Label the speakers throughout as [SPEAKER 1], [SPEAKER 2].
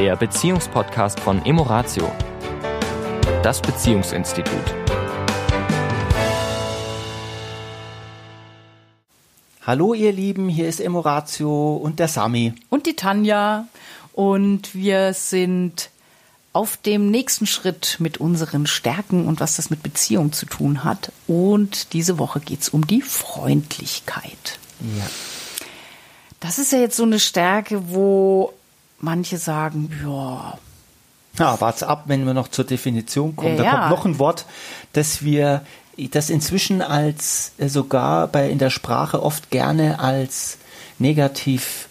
[SPEAKER 1] der Beziehungspodcast von Emoratio, das Beziehungsinstitut.
[SPEAKER 2] Hallo ihr Lieben, hier ist Emoratio und der Sami.
[SPEAKER 3] Und die Tanja. Und wir sind auf dem nächsten Schritt mit unseren Stärken und was das mit Beziehung zu tun hat. Und diese Woche geht es um die Freundlichkeit.
[SPEAKER 2] Ja.
[SPEAKER 3] Das ist ja jetzt so eine Stärke, wo manche sagen, ja.
[SPEAKER 2] Ja, wart's ab, wenn wir noch zur Definition kommen.
[SPEAKER 3] Ja,
[SPEAKER 2] da kommt noch ein Wort, das wir, das inzwischen als äh, sogar bei in der Sprache oft gerne als negativ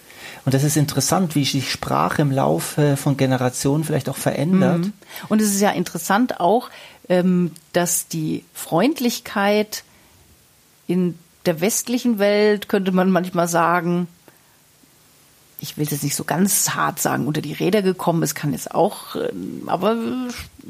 [SPEAKER 2] und das ist interessant, wie sich Sprache im Laufe von Generationen vielleicht auch verändert.
[SPEAKER 3] Mhm. Und es ist ja interessant auch, ähm, dass die Freundlichkeit in der westlichen Welt, könnte man manchmal sagen, ich will es nicht so ganz hart sagen, unter die Räder gekommen ist, kann jetzt auch, ähm, aber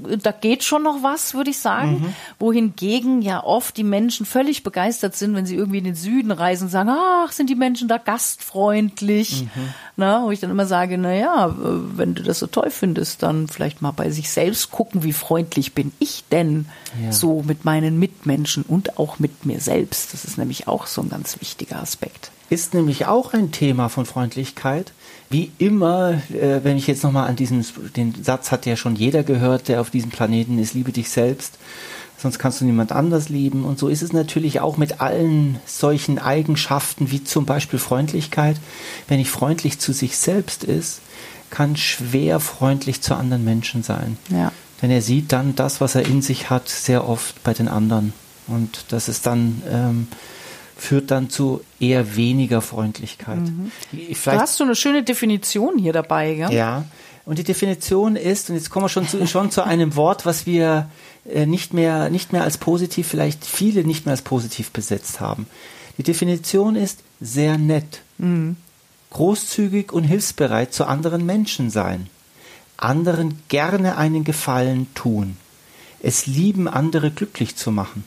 [SPEAKER 3] äh, da geht schon noch was, würde ich sagen. Mhm. Wohingegen ja oft die Menschen völlig begeistert sind, wenn sie irgendwie in den Süden reisen und sagen, ach, sind die Menschen da gastfreundlich. Mhm. Na, wo ich dann immer sage, na ja, äh, wenn du das so toll findest, dann vielleicht mal bei sich selbst gucken, wie freundlich bin ich denn ja. so mit meinen Mitmenschen und auch mit mir selbst. Das ist nämlich auch so ein ganz wichtiger Aspekt
[SPEAKER 2] ist nämlich auch ein Thema von Freundlichkeit. Wie immer, äh, wenn ich jetzt nochmal an diesen, den Satz hat ja schon jeder gehört, der auf diesem Planeten ist, liebe dich selbst, sonst kannst du niemand anders lieben. Und so ist es natürlich auch mit allen solchen Eigenschaften, wie zum Beispiel Freundlichkeit. Wenn ich freundlich zu sich selbst ist, kann schwer freundlich zu anderen Menschen sein.
[SPEAKER 3] Ja.
[SPEAKER 2] Denn er sieht dann das, was er in sich hat, sehr oft bei den anderen. Und das ist dann ähm, führt dann zu eher weniger Freundlichkeit. Mhm.
[SPEAKER 3] Vielleicht, hast du eine schöne Definition hier dabei,
[SPEAKER 2] gell? Ja. Und die Definition ist, und jetzt kommen wir schon zu, schon zu einem Wort, was wir äh, nicht mehr, nicht mehr als positiv, vielleicht viele nicht mehr als positiv besetzt haben. Die Definition ist sehr nett, mhm. großzügig und hilfsbereit zu anderen Menschen sein, anderen gerne einen Gefallen tun, es lieben, andere glücklich zu machen.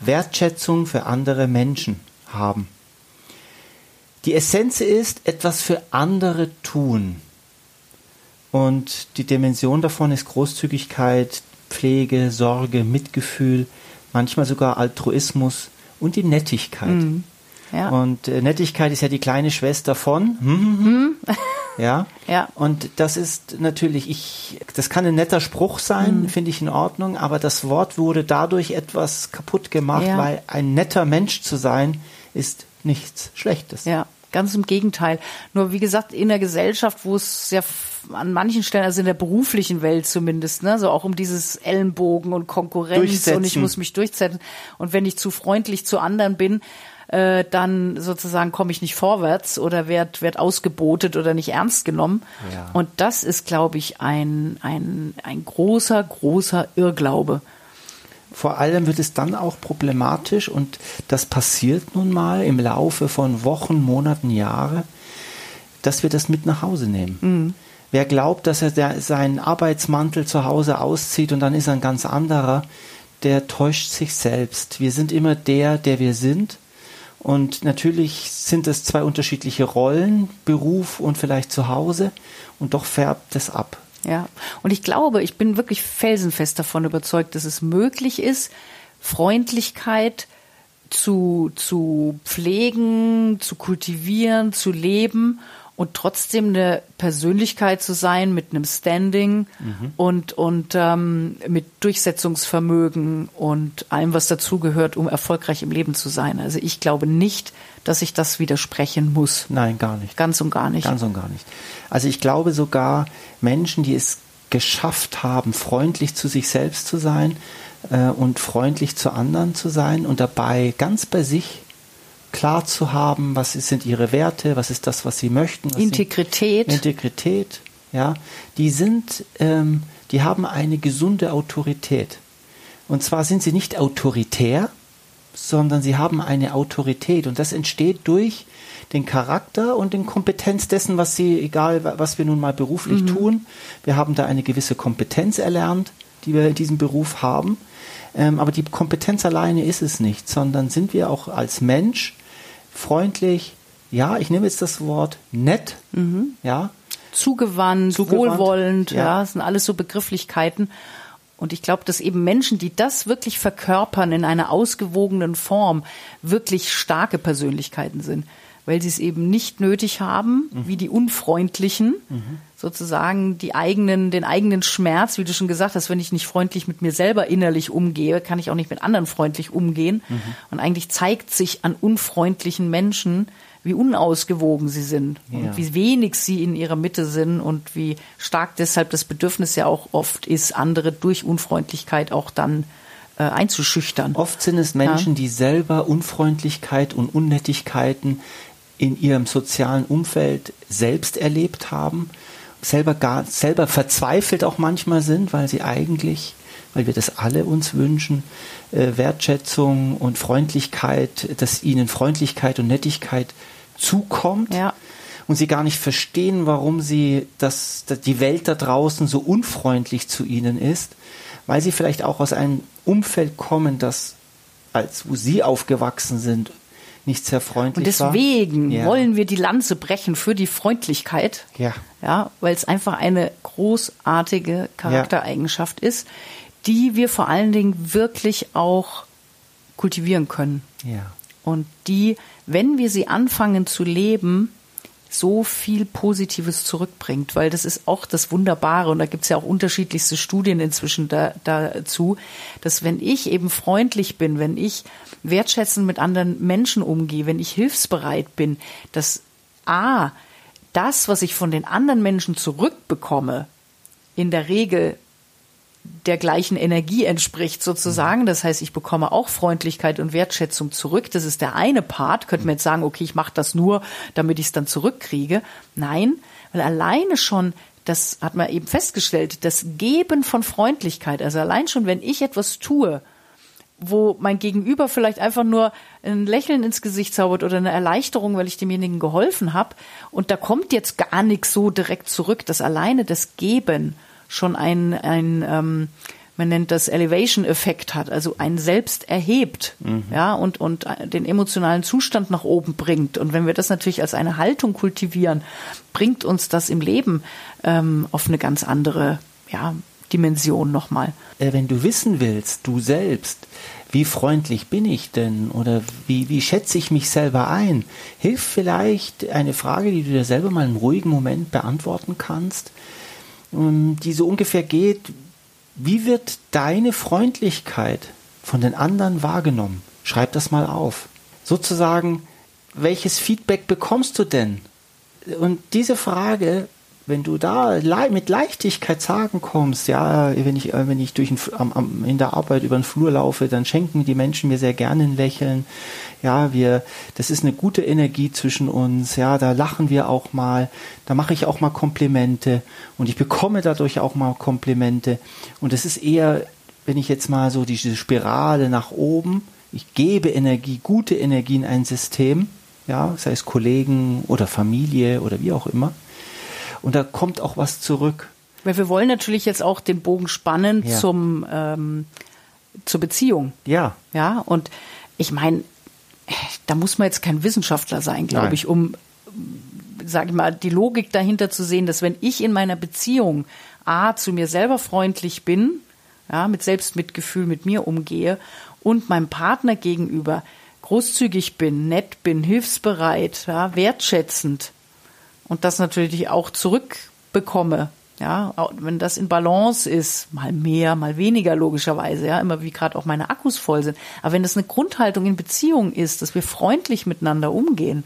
[SPEAKER 2] Wertschätzung für andere Menschen haben. Die Essenz ist, etwas für andere tun. Und die Dimension davon ist Großzügigkeit, Pflege, Sorge, Mitgefühl, manchmal sogar Altruismus und die Nettigkeit. Mhm. Ja. Und äh, Nettigkeit ist ja die kleine Schwester von. Hm, hm, hm. Ja.
[SPEAKER 3] ja.
[SPEAKER 2] Und das ist natürlich, ich, das kann ein netter Spruch sein, mhm. finde ich in Ordnung, aber das Wort wurde dadurch etwas kaputt gemacht, ja. weil ein netter Mensch zu sein ist nichts Schlechtes.
[SPEAKER 3] Ja. Ganz im Gegenteil. Nur wie gesagt, in der Gesellschaft, wo es ja an manchen Stellen, also in der beruflichen Welt zumindest, ne, so auch um dieses Ellenbogen und Konkurrenz und ich muss mich durchsetzen. Und wenn ich zu freundlich zu anderen bin, äh, dann sozusagen komme ich nicht vorwärts oder werd, werd ausgebotet oder nicht ernst genommen. Ja. Und das ist, glaube ich, ein, ein, ein großer, großer Irrglaube.
[SPEAKER 2] Vor allem wird es dann auch problematisch und das passiert nun mal im Laufe von Wochen, Monaten, Jahre, dass wir das mit nach Hause nehmen. Mhm. Wer glaubt, dass er der, seinen Arbeitsmantel zu Hause auszieht und dann ist er ein ganz anderer, der täuscht sich selbst. Wir sind immer der, der wir sind und natürlich sind es zwei unterschiedliche Rollen, Beruf und vielleicht zu Hause. Und doch färbt es ab.
[SPEAKER 3] Ja, und ich glaube, ich bin wirklich felsenfest davon überzeugt, dass es möglich ist, Freundlichkeit zu, zu pflegen, zu kultivieren, zu leben und trotzdem eine Persönlichkeit zu sein mit einem Standing mhm. und, und ähm, mit Durchsetzungsvermögen und allem, was dazugehört, um erfolgreich im Leben zu sein. Also ich glaube nicht, dass ich das widersprechen muss.
[SPEAKER 2] Nein, gar nicht.
[SPEAKER 3] Ganz und gar nicht.
[SPEAKER 2] Ganz und gar nicht. Also ich glaube sogar Menschen, die es geschafft haben, freundlich zu sich selbst zu sein äh, und freundlich zu anderen zu sein und dabei ganz bei sich klar zu haben, was sind ihre Werte, was ist das, was sie möchten.
[SPEAKER 3] Integrität.
[SPEAKER 2] Sie, Integrität, ja. Die sind, ähm, die haben eine gesunde Autorität. Und zwar sind sie nicht autoritär, sondern sie haben eine Autorität. Und das entsteht durch den Charakter und den Kompetenz dessen, was sie, egal was wir nun mal beruflich mhm. tun. Wir haben da eine gewisse Kompetenz erlernt, die wir in diesem Beruf haben. Ähm, aber die Kompetenz alleine ist es nicht, sondern sind wir auch als Mensch freundlich, ja, ich nehme jetzt das Wort nett, mhm. ja,
[SPEAKER 3] zugewandt,
[SPEAKER 2] Zugewandt,
[SPEAKER 3] wohlwollend,
[SPEAKER 2] ja.
[SPEAKER 3] ja. das sind alles so Begrifflichkeiten. Und ich glaube, dass eben Menschen, die das wirklich verkörpern in einer ausgewogenen Form, wirklich starke Persönlichkeiten sind, weil sie es eben nicht nötig haben, wie die Unfreundlichen, sozusagen die eigenen, den eigenen Schmerz, wie du schon gesagt hast, wenn ich nicht freundlich mit mir selber innerlich umgehe, kann ich auch nicht mit anderen freundlich umgehen. Und eigentlich zeigt sich an unfreundlichen Menschen, wie unausgewogen sie sind
[SPEAKER 2] Ja.
[SPEAKER 3] und wie wenig sie in ihrer Mitte sind und wie stark deshalb das Bedürfnis ja auch oft ist, andere durch Unfreundlichkeit auch dann äh, einzuschüchtern.
[SPEAKER 2] Oft sind es Menschen, die selber Unfreundlichkeit und Unnettigkeiten in ihrem sozialen Umfeld selbst erlebt haben, selber gar, selber verzweifelt auch manchmal sind, weil sie eigentlich, weil wir das alle uns wünschen, äh, Wertschätzung und Freundlichkeit, dass ihnen Freundlichkeit und Nettigkeit zukommt
[SPEAKER 3] Ja.
[SPEAKER 2] und sie gar nicht verstehen, warum sie das, dass die Welt da draußen so unfreundlich zu ihnen ist, weil sie vielleicht auch aus einem Umfeld kommen, das als wo sie aufgewachsen sind, nicht sehr freundlich
[SPEAKER 3] Und
[SPEAKER 2] war.
[SPEAKER 3] deswegen
[SPEAKER 2] Ja.
[SPEAKER 3] wollen wir die Lanze brechen für die Freundlichkeit.
[SPEAKER 2] Ja.
[SPEAKER 3] Ja, weil es einfach eine großartige Charaktereigenschaft ist, die wir vor allen Dingen wirklich auch kultivieren können.
[SPEAKER 2] Ja.
[SPEAKER 3] Und die, wenn wir sie anfangen zu leben, so viel Positives zurückbringt, weil das ist auch das Wunderbare und da gibt es ja auch unterschiedlichste Studien inzwischen da, dazu, dass wenn ich eben freundlich bin, wenn ich wertschätzend mit anderen Menschen umgehe, wenn ich hilfsbereit bin, dass A, das, was ich von den anderen Menschen zurückbekomme, in der Regel der gleichen Energie entspricht sozusagen. Das heißt, ich bekomme auch Freundlichkeit und Wertschätzung zurück. Das ist der eine Part. Könnte man jetzt sagen, okay, ich mache das nur, damit ich es dann zurückkriege. Nein, weil alleine schon, das hat man eben festgestellt, das Geben von Freundlichkeit, also allein schon, wenn ich etwas tue, wo mein Gegenüber vielleicht einfach nur ein Lächeln ins Gesicht zaubert oder eine Erleichterung, weil ich demjenigen geholfen habe. Und da kommt jetzt gar nichts so direkt zurück, dass alleine das Geben schon ein, ein ähm, man nennt das Elevation-Effekt hat, also einen selbst erhebt, ja, und, und den emotionalen Zustand nach oben bringt. Und wenn wir das natürlich als eine Haltung kultivieren, bringt uns das im Leben ähm, auf eine ganz andere, ja, Dimension nochmal.
[SPEAKER 2] Äh, wenn du wissen willst, du selbst, wie freundlich bin ich denn oder wie, wie schätze ich mich selber ein, hilft vielleicht eine Frage, die du dir selber mal im ruhigen Moment beantworten kannst, die so ungefähr geht, wie wird deine Freundlichkeit von den anderen wahrgenommen? Schreib das mal auf. Sozusagen, welches Feedback bekommst du denn? Und diese Frage, wenn du da le mit Leichtigkeit sagen kommst, ja, wenn ich, äh, wenn ich durch F- am, am, in der Arbeit über den Flur laufe, dann schenken die Menschen mir sehr gerne ein Lächeln. Ja, wir, das ist eine gute Energie zwischen uns. Ja, da lachen wir auch mal. Da mache ich auch mal Komplimente und ich bekomme dadurch auch mal Komplimente. Und es ist eher, wenn ich jetzt mal so diese Spirale nach oben, ich gebe Energie, gute Energie in ein System, ja, sei es Kollegen oder Familie oder wie auch immer. Und da kommt auch was zurück.
[SPEAKER 3] Weil wir wollen natürlich jetzt auch den Bogen spannen
[SPEAKER 2] Ja.
[SPEAKER 3] zum, ähm, zur Beziehung.
[SPEAKER 2] Ja,
[SPEAKER 3] Ja, und ich meine, da muss man jetzt kein Wissenschaftler sein, glaube ich, um, sage ich mal, die Logik dahinter zu sehen, dass wenn ich in meiner Beziehung A zu mir selber freundlich bin, ja, mit Selbstmitgefühl mit mir umgehe und meinem Partner gegenüber großzügig bin, nett bin, hilfsbereit, ja, wertschätzend und das natürlich auch zurückbekomme. Ja, wenn das in Balance ist, mal mehr, mal weniger logischerweise, ja, immer wie gerade auch meine Akkus voll sind. Aber wenn das eine Grundhaltung in Beziehung ist, dass wir freundlich miteinander umgehen,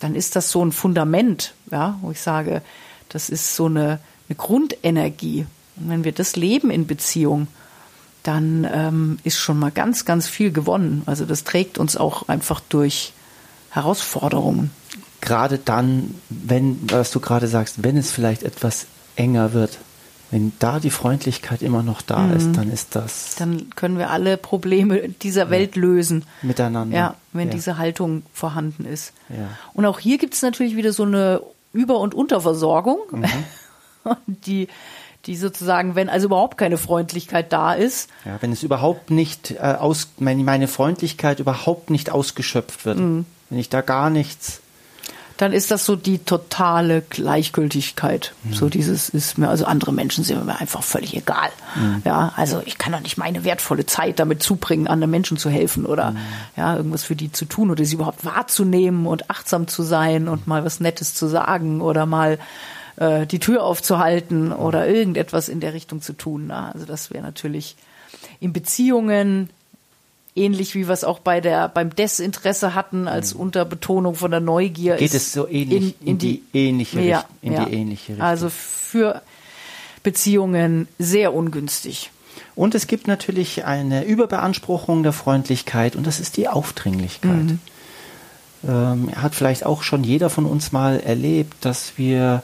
[SPEAKER 3] dann ist das so ein Fundament, ja, wo ich sage, das ist so eine, eine Grundenergie. Und wenn wir das leben in Beziehung, dann ähm, ist schon mal ganz, ganz viel gewonnen. Also das trägt uns auch einfach durch Herausforderungen.
[SPEAKER 2] Gerade dann, wenn, was du gerade sagst, wenn es vielleicht etwas enger wird, wenn da die Freundlichkeit immer noch da ist, dann ist das
[SPEAKER 3] Dann können wir alle Probleme dieser Welt lösen.
[SPEAKER 2] miteinander.
[SPEAKER 3] Ja, wenn
[SPEAKER 2] ja.
[SPEAKER 3] diese Haltung vorhanden ist.
[SPEAKER 2] Ja.
[SPEAKER 3] Und auch hier gibt es natürlich wieder so eine Über- und Unterversorgung,
[SPEAKER 2] Mhm.
[SPEAKER 3] die, die sozusagen, wenn also überhaupt keine Freundlichkeit da ist,
[SPEAKER 2] Ja, wenn es überhaupt nicht äh, aus, meine, meine Freundlichkeit überhaupt nicht ausgeschöpft wird,
[SPEAKER 3] Mhm.
[SPEAKER 2] wenn ich da gar nichts,
[SPEAKER 3] dann ist das so die totale Gleichgültigkeit. Mhm. So dieses ist mir, also andere Menschen sind mir einfach völlig egal. Mhm. Ja, also ich kann doch nicht meine wertvolle Zeit damit zubringen, anderen Menschen zu helfen oder mhm. ja, irgendwas für die zu tun oder sie überhaupt wahrzunehmen und achtsam zu sein und mal was Nettes zu sagen oder mal äh, die Tür aufzuhalten oder irgendetwas in der Richtung zu tun. Na, also das wäre natürlich in Beziehungen ähnlich wie wir es auch bei der beim Desinteresse hatten als mhm. Unterbetonung von der Neugier
[SPEAKER 2] geht es so ähnlich in, in, in die, die, ähnliche ja, in ja. die ähnliche Richtung.
[SPEAKER 3] Also für Beziehungen sehr ungünstig.
[SPEAKER 2] Und es gibt natürlich eine Überbeanspruchung der Freundlichkeit und das ist die Aufdringlichkeit. Mhm. Ähm, hat vielleicht auch schon jeder von uns mal erlebt, dass wir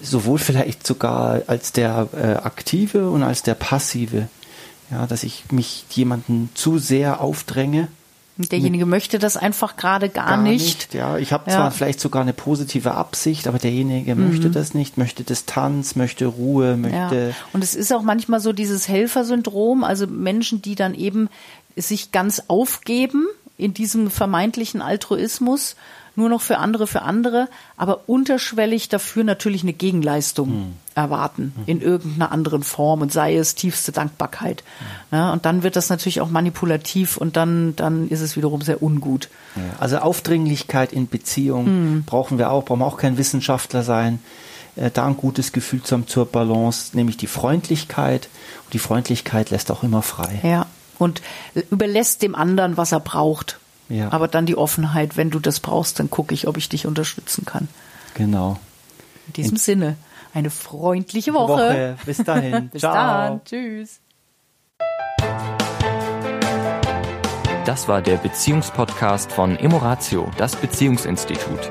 [SPEAKER 2] sowohl vielleicht sogar als der äh, aktive und als der passive ja, dass ich mich jemanden zu sehr aufdränge.
[SPEAKER 3] Derjenige möchte das einfach gerade gar, gar nicht. nicht.
[SPEAKER 2] Ja, ich habe ja. zwar vielleicht sogar eine positive Absicht, aber derjenige mhm. möchte das nicht, möchte Distanz, möchte Ruhe, möchte.
[SPEAKER 3] Ja. Und es ist auch manchmal so dieses Helfersyndrom, also Menschen, die dann eben sich ganz aufgeben in diesem vermeintlichen Altruismus nur noch für andere, für andere, aber unterschwellig dafür natürlich eine Gegenleistung mhm. erwarten mhm. in irgendeiner anderen Form und sei es tiefste Dankbarkeit. Mhm. Ja, und dann wird das natürlich auch manipulativ und dann, dann ist es wiederum sehr ungut.
[SPEAKER 2] Ja, also Aufdringlichkeit in Beziehung hm. brauchen wir auch, brauchen wir auch kein Wissenschaftler sein äh, da ein gutes Gefühl zu haben zur Balance, nämlich die Freundlichkeit. Und die Freundlichkeit lässt auch immer frei.
[SPEAKER 3] Ja, und überlässt dem anderen, was er braucht. Ja. Aber dann die Offenheit, wenn du das brauchst, dann gucke ich, ob ich dich unterstützen kann.
[SPEAKER 2] Genau.
[SPEAKER 3] In diesem In Sinne, eine freundliche Woche. Woche.
[SPEAKER 2] Bis dahin.
[SPEAKER 3] Bis Ciao. dann. Tschüss.
[SPEAKER 1] Das war der Beziehungspodcast von Emoratio, das Beziehungsinstitut.